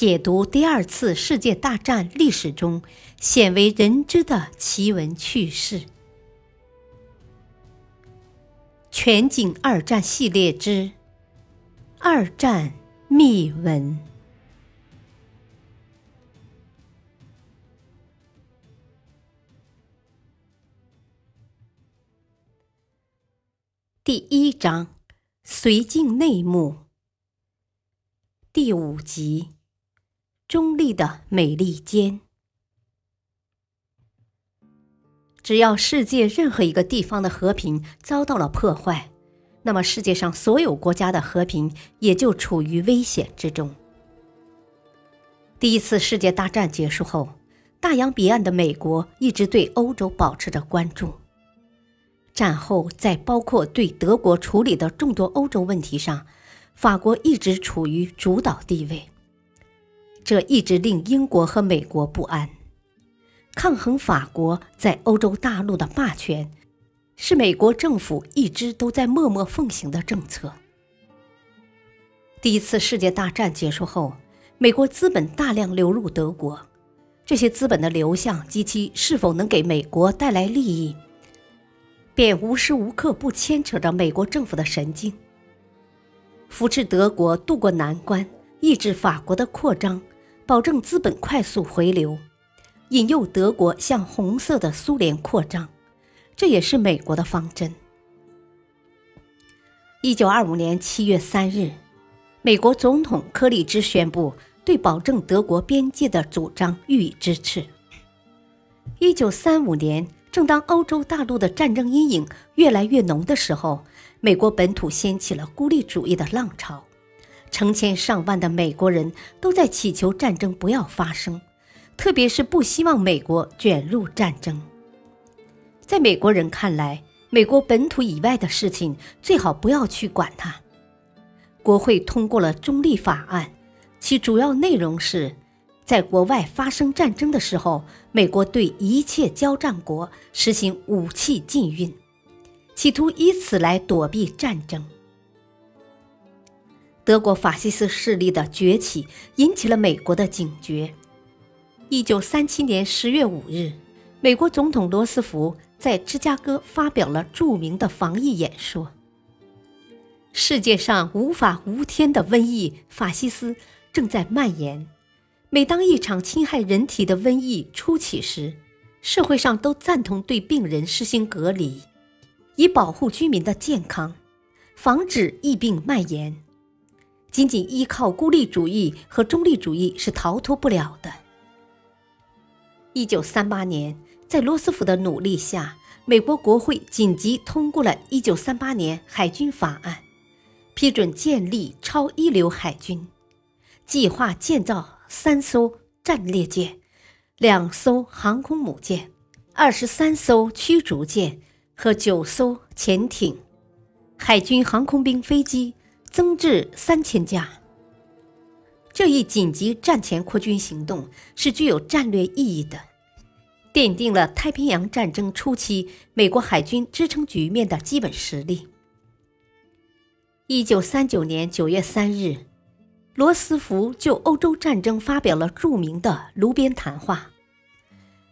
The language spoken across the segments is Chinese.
解读第二次世界大战历史中鲜为人知的奇闻趣事。全景二战系列之《二战秘闻》第一章：绥靖内幕，第五集。中立的美利坚。只要世界任何一个地方的和平遭到了破坏，那么世界上所有国家的和平也就处于危险之中。第一次世界大战结束后，大洋彼岸的美国一直对欧洲保持着关注。战后，在包括对德国处理的众多欧洲问题上，法国一直处于主导地位。这一直令英国和美国不安。抗衡法国在欧洲大陆的霸权，是美国政府一直都在默默奉行的政策。第一次世界大战结束后，美国资本大量流入德国，这些资本的流向及其是否能给美国带来利益，便无时无刻不牵扯着美国政府的神经。扶持德国渡过难关，抑制法国的扩张。保证资本快速回流，引诱德国向红色的苏联扩张，这也是美国的方针。一九二五年七月三日，美国总统柯立芝宣布对保证德国边界的主张予以支持。一九三五年，正当欧洲大陆的战争阴影越来越浓的时候，美国本土掀起了孤立主义的浪潮。成千上万的美国人都在祈求战争不要发生，特别是不希望美国卷入战争。在美国人看来，美国本土以外的事情最好不要去管它。国会通过了中立法案，其主要内容是，在国外发生战争的时候，美国对一切交战国实行武器禁运，企图以此来躲避战争。德国法西斯势力的崛起引起了美国的警觉。一九三七年十月五日，美国总统罗斯福在芝加哥发表了著名的防疫演说：“世界上无法无天的瘟疫——法西斯正在蔓延。每当一场侵害人体的瘟疫初起时，社会上都赞同对病人实行隔离，以保护居民的健康，防止疫病蔓延。”仅仅依靠孤立主义和中立主义是逃脱不了的。一九三八年，在罗斯福的努力下，美国国会紧急通过了《一九三八年海军法案》，批准建立超一流海军，计划建造三艘战列舰、两艘航空母舰、二十三艘驱逐舰和九艘潜艇，海军航空兵飞机。增至三千架。这一紧急战前扩军行动是具有战略意义的，奠定了太平洋战争初期美国海军支撑局面的基本实力。一九三九年九月三日，罗斯福就欧洲战争发表了著名的炉边谈话。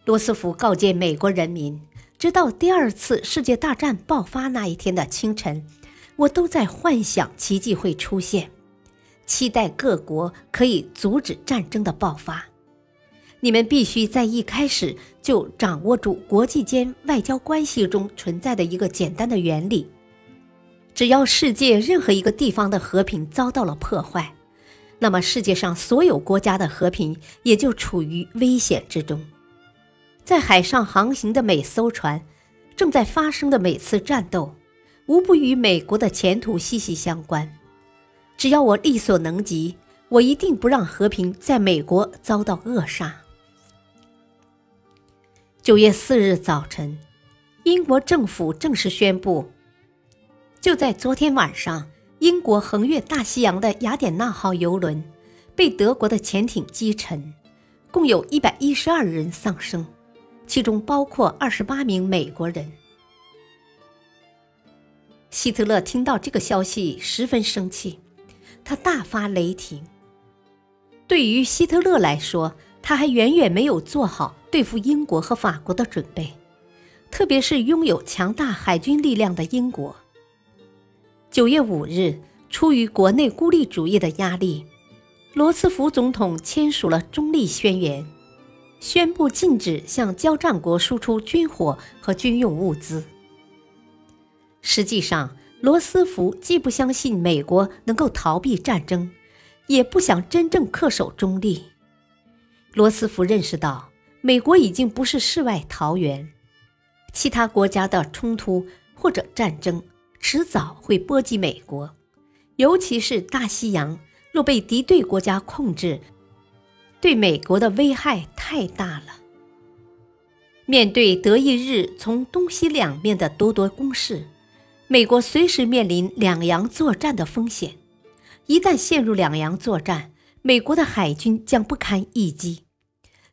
罗斯福告诫美国人民，直到第二次世界大战爆发那一天的清晨。我都在幻想奇迹会出现，期待各国可以阻止战争的爆发。你们必须在一开始就掌握住国际间外交关系中存在的一个简单的原理：只要世界任何一个地方的和平遭到了破坏，那么世界上所有国家的和平也就处于危险之中。在海上航行的每艘船，正在发生的每次战斗。无不与美国的前途息息相关。只要我力所能及，我一定不让和平在美国遭到扼杀。九月四日早晨，英国政府正式宣布：就在昨天晚上，英国横越大西洋的雅典娜号游轮被德国的潜艇击沉，共有一百一十二人丧生，其中包括二十八名美国人。希特勒听到这个消息，十分生气，他大发雷霆。对于希特勒来说，他还远远没有做好对付英国和法国的准备，特别是拥有强大海军力量的英国。九月五日，出于国内孤立主义的压力，罗斯福总统签署了中立宣言，宣布禁止向交战国输出军火和军用物资。实际上，罗斯福既不相信美国能够逃避战争。也不想真正恪守中立。罗斯福认识到，美国已经不是世外桃源，其他国家的冲突或者战争迟早会波及美国，尤其是大西洋若被敌对国家控制，对美国的危害太大了。面对德意日从东西两面的咄咄攻势，美国随时面临两洋作战的风险。一旦陷入两洋作战，美国的海军将不堪一击，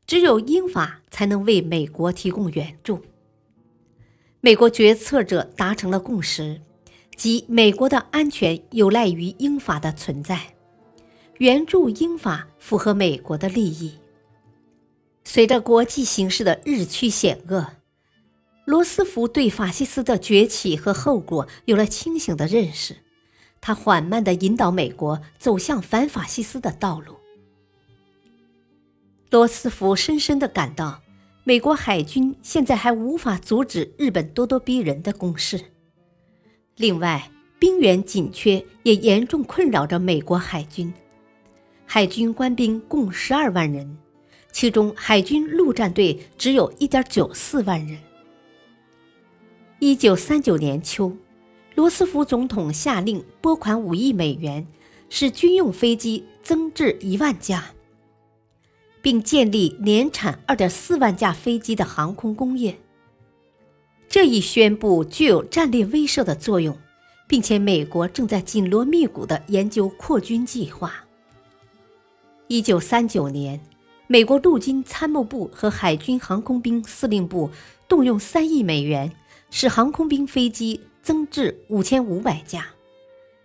只有英法才能为美国提供援助。美国决策者达成了共识，即美国的安全有赖于英法的存在，援助英法符合美国的利益。随着国际形势的日趋险恶，罗斯福对法西斯的崛起和后果有了清醒的认识。他缓慢地引导美国走向反法西斯的道路。罗斯福深深地感到，美国海军现在还无法阻止日本咄咄逼人的攻势。另外，兵源紧缺也严重困扰着美国海军。海军官兵共十二万人，其中海军陆战队只有一点九四万人。一九三九年秋。罗斯福总统下令拨款五亿美元，使军用飞机增至一万架，并建立年产二点四万架飞机的航空工业。这一宣布具有战略威慑的作用，并且美国正在紧锣密鼓地研究扩军计划。一九三九年，美国陆军参谋部和海军航空兵司令部动用三亿美元，使航空兵飞机。增至五千五百架，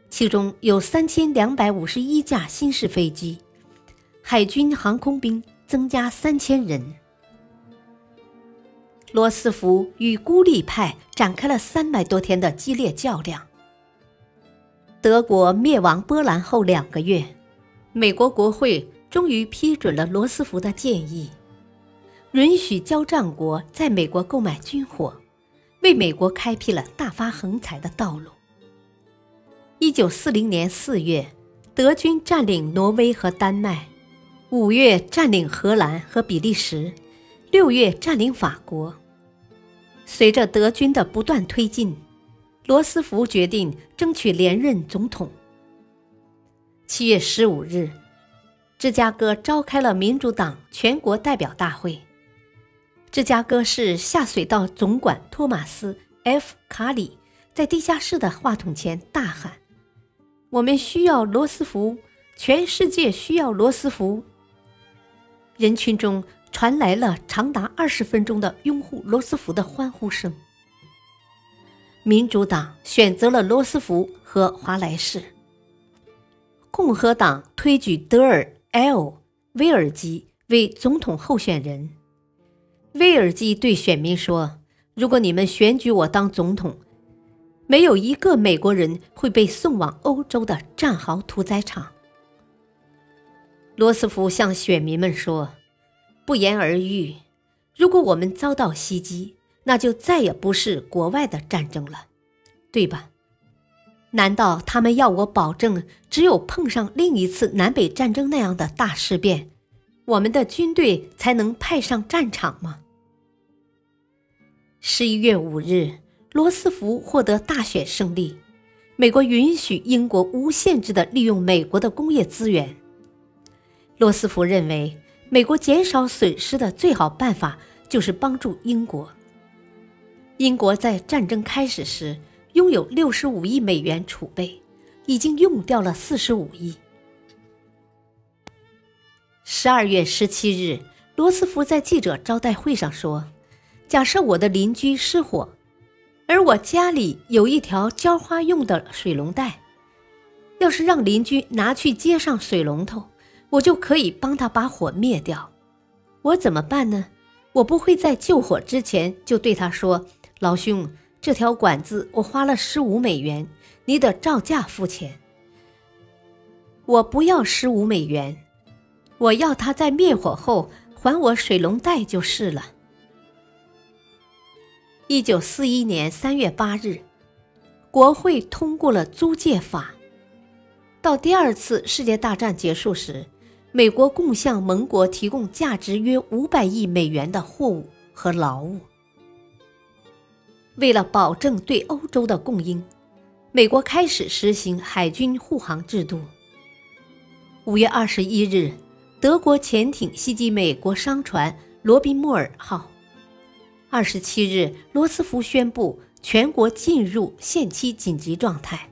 其中有三千两百五十一架新式飞机，海军航空兵增加三千人。罗斯福与孤立派展开了三百多天的激烈较量。德国灭亡波兰后两个月，美国国会终于批准了罗斯福的建议，允许交战国在美国购买军火。为美国开辟了大发横财的道路。一九四零年四月，德军占领挪威和丹麦；五月占领荷兰和比利时；六月占领法国。随着德军的不断推进，罗斯福决定争取连任总统。七月十五日，芝加哥召开了民主党全国代表大会。芝加哥市下水道总管托马斯 ·F· 卡里在地下室的话筒前大喊：“我们需要罗斯福，全世界需要罗斯福。”人群中传来了长达二十分钟的拥护罗斯福的欢呼声。民主党选择了罗斯福和华莱士，共和党推举德尔 ·L· 威尔基为总统候选人。威尔基对选民说：“如果你们选举我当总统，没有一个美国人会被送往欧洲的战壕屠宰场。”罗斯福向选民们说：“不言而喻，如果我们遭到袭击，那就再也不是国外的战争了，对吧？难道他们要我保证，只有碰上另一次南北战争那样的大事变？”我们的军队才能派上战场吗？十一月五日，罗斯福获得大选胜利，美国允许英国无限制的利用美国的工业资源。罗斯福认为，美国减少损失的最好办法就是帮助英国。英国在战争开始时拥有六十五亿美元储备，已经用掉了四十五亿。十二月十七日，罗斯福在记者招待会上说：“假设我的邻居失火，而我家里有一条浇花用的水龙带，要是让邻居拿去接上水龙头，我就可以帮他把火灭掉。我怎么办呢？我不会在救火之前就对他说：“老兄，这条管子我花了十五美元，你得照价付钱。”我不要十五美元，我要他在灭火后还我水龙带就是了。一九四一年三月八日，国会通过了租借法。到第二次世界大战结束时，美国共向盟国提供价值约五百亿美元的货物和劳务。为了保证对欧洲的供应，美国开始实行海军护航制度。五月二十一日，德国潜艇袭击美国商船“罗宾莫尔号”。二十七日，罗斯福宣布全国进入限期紧急状态。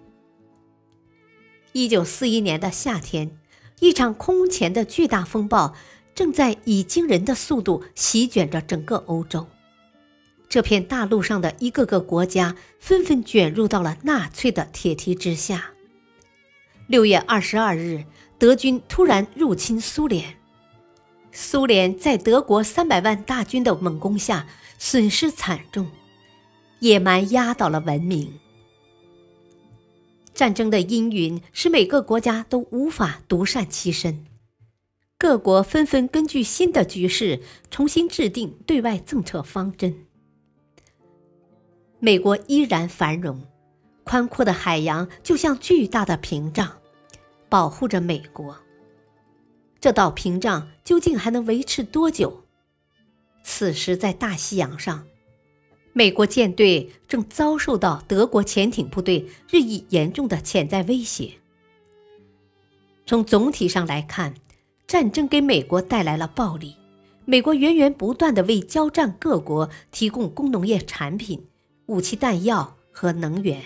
一九四一年的夏天，一场空前的巨大风暴正在以惊人的速度席卷着整个欧洲。这片大陆上的一个个国家纷纷卷入到了纳粹的铁蹄之下。六月二十二日，德军突然入侵苏联，苏联在德国三百万大军的猛攻下。损失惨重，野蛮压倒了文明。战争的阴云使每个国家都无法独善其身，各国纷纷根据新的局势重新制定对外政策方针。美国依然繁荣，宽阔的海洋就像巨大的屏障，保护着美国。这道屏障究竟还能维持多久？此时，在大西洋上，美国舰队正遭受到德国潜艇部队日益严重的潜在威胁。从总体上来看，战争给美国带来了暴利，美国源源不断的为交战各国提供工农业产品、武器弹药和能源。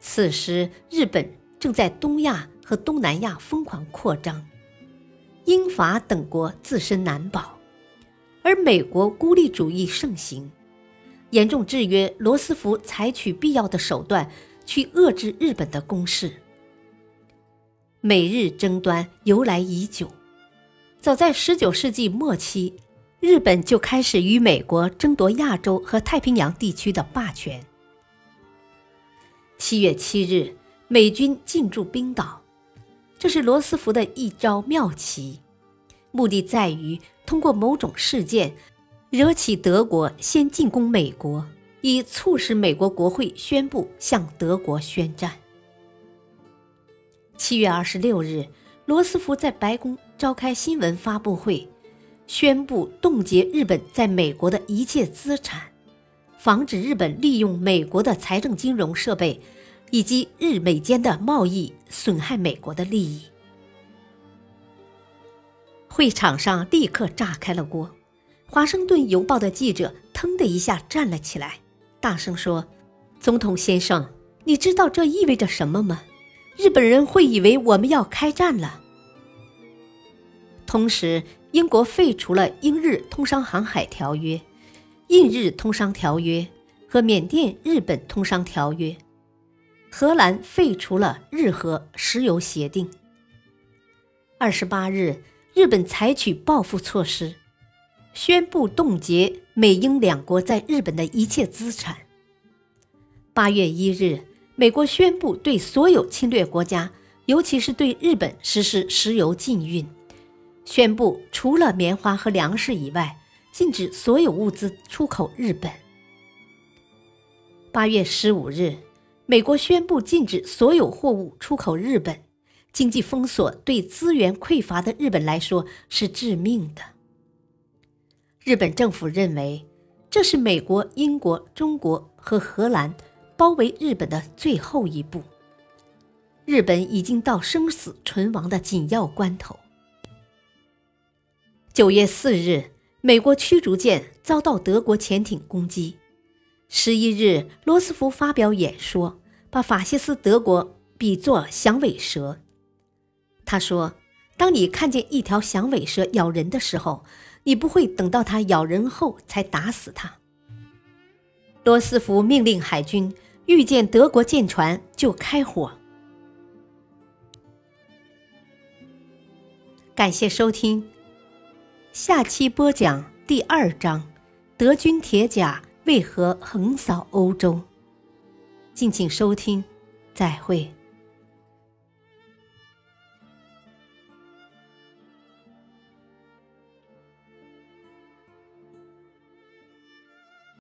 此时，日本正在东亚和东南亚疯狂扩张，英法等国自身难保。而美国孤立主义盛行，严重制约罗斯福采取必要的手段去遏制日本的攻势。美日争端由来已久，早在19世纪末期，日本就开始与美国争夺亚洲和太平洋地区的霸权。七月七日，美军进驻冰岛，这是罗斯福的一招妙棋，目的在于。通过某种事件，惹起德国先进攻美国，以促使美国国会宣布向德国宣战。七月二十六日，罗斯福在白宫召开新闻发布会，宣布冻结日本在美国的一切资产，防止日本利用美国的财政金融设备以及日美间的贸易损害美国的利益。会场上立刻炸开了锅，《华盛顿邮报》的记者腾的一下站了起来，大声说：“总统先生，你知道这意味着什么吗？日本人会以为我们要开战了。”同时，英国废除了英日通商航海条约、印日通商条约和缅甸日本通商条约，荷兰废除了日荷石油协定。二十八日。日本采取报复措施，宣布冻结美英两国在日本的一切资产。八月一日，美国宣布对所有侵略国家，尤其是对日本实施石油禁运，宣布除了棉花和粮食以外，禁止所有物资出口日本。八月十五日，美国宣布禁止所有货物出口日本。经济封锁对资源匮乏的日本来说是致命的。日本政府认为，这是美国、英国、中国和荷兰包围日本的最后一步。日本已经到生死存亡的紧要关头。九月四日，美国驱逐舰遭到德国潜艇攻击。十一日，罗斯福发表演说，把法西斯德国比作响尾蛇。他说：“当你看见一条响尾蛇咬人的时候，你不会等到它咬人后才打死它。”罗斯福命令海军遇见德国舰船就开火。感谢收听，下期播讲第二章：德军铁甲为何横扫欧洲？敬请收听，再会。